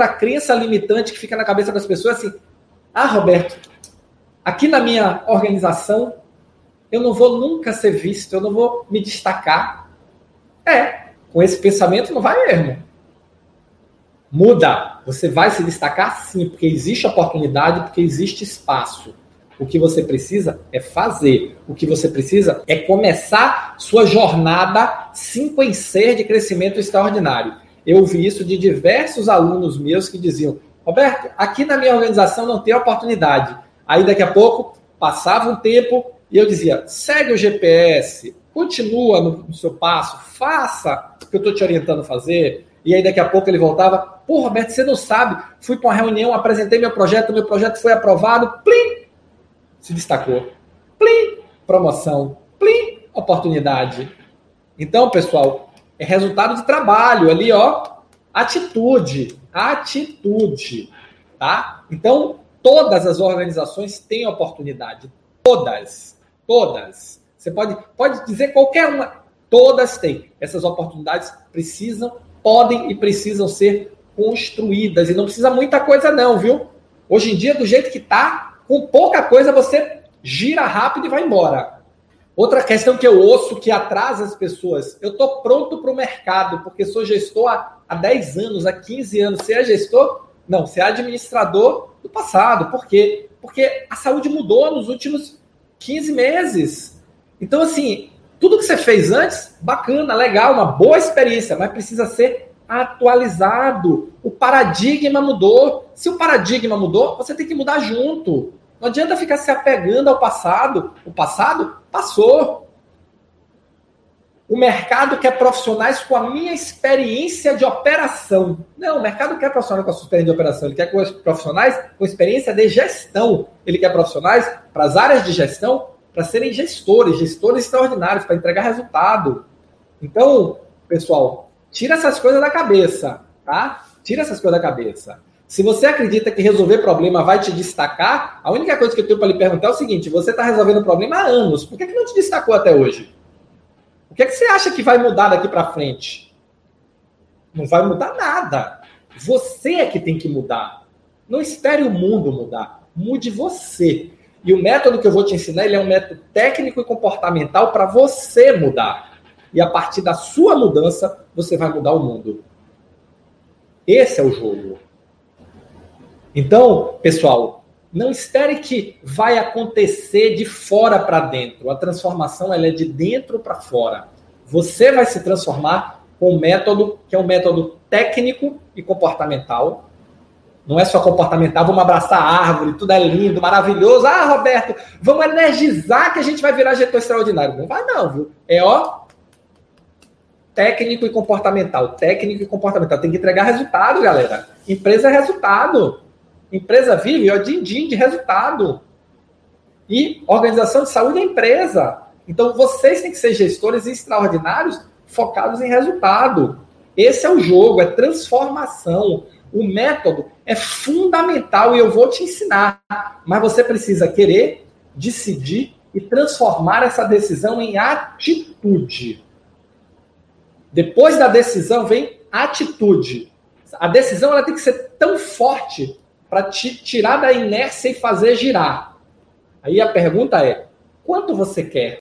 outra crença limitante que fica na cabeça das pessoas assim: ah, Roberto, aqui na minha organização eu não vou nunca ser visto, eu não vou me destacar. É, com esse pensamento não vai mesmo. Muda. Você vai se destacar sim, porque existe oportunidade, porque existe espaço. O que você precisa é fazer. O que você precisa é começar sua jornada 5 em ser de crescimento extraordinário. Eu ouvi isso de diversos alunos meus que diziam: Roberto, aqui na minha organização não tem oportunidade. Aí daqui a pouco passava um tempo e eu dizia: segue o GPS, continua no, seu passo, faça o que eu estou te orientando a fazer. E aí daqui a pouco ele voltava: pô, Roberto, você não sabe, fui para uma reunião, apresentei meu projeto, meu projeto foi aprovado, plim, se destacou, plim, promoção, plim, oportunidade. Então, pessoal, é resultado de trabalho ali, ó, atitude, atitude, tá? Então, todas as organizações têm oportunidade, todas, todas. Você pode, pode dizer qualquer uma, todas têm. Essas oportunidades precisam, podem e precisam ser construídas e não precisa muita coisa não, viu? Hoje em dia, do jeito que tá, com pouca coisa você gira rápido e vai embora. Outra questão que eu ouço que atrasa as pessoas, eu estou pronto para o mercado, porque sou gestor há, há 10 anos, há 15 anos. Você é gestor? Não, você é administrador do passado. Por quê? Porque a saúde mudou nos últimos 15 meses. Então, assim, tudo que você fez antes, bacana, legal, uma boa experiência, mas precisa ser atualizado. O paradigma mudou. Se o paradigma mudou, você tem que mudar junto. Não adianta ficar se apegando ao passado. O passado passou. O mercado quer profissionais com a minha experiência de operação. Não, o mercado quer profissionais com a sua experiência de operação. Ele quer profissionais com experiência de gestão. Ele quer profissionais para as áreas de gestão para serem gestores, gestores extraordinários, para entregar resultado. Então, pessoal, tira essas coisas da cabeça, tá? Tira essas coisas da cabeça. Se você acredita que resolver problema vai te destacar, a única coisa que eu tenho para lhe perguntar é o seguinte: você está resolvendo problema há anos, por que, que não te destacou até hoje? O que, é que você acha que vai mudar daqui para frente? Não vai mudar nada. Você é que tem que mudar. Não espere o mundo mudar. Mude você. E o método que eu vou te ensinar, ele é um método técnico e comportamental para você mudar. E a partir da sua mudança, você vai mudar o mundo. Esse é o jogo. Então, pessoal, não espere que vai acontecer de fora para dentro. A transformação ela é de dentro para fora. Você vai se transformar com um método que é um método técnico e comportamental. Não é só comportamental, vamos abraçar a árvore, tudo é lindo, maravilhoso. Ah, Roberto, vamos energizar que a gente vai virar gestor extraordinário. Não vai não, viu? É ó, técnico e comportamental. Técnico e comportamental. Tem que entregar resultado, galera. Empresa é resultado. Empresa vive ó, din-din de resultado. E organização de saúde é empresa. Então, vocês têm que ser gestores extraordinários focados em resultado. Esse é o jogo, é transformação. O método é fundamental e eu vou te ensinar. Mas você precisa querer, decidir e transformar essa decisão em atitude. Depois da decisão vem atitude. A decisão ela tem que ser tão forte para te tirar da inércia e fazer girar. Aí a pergunta é: quanto você quer?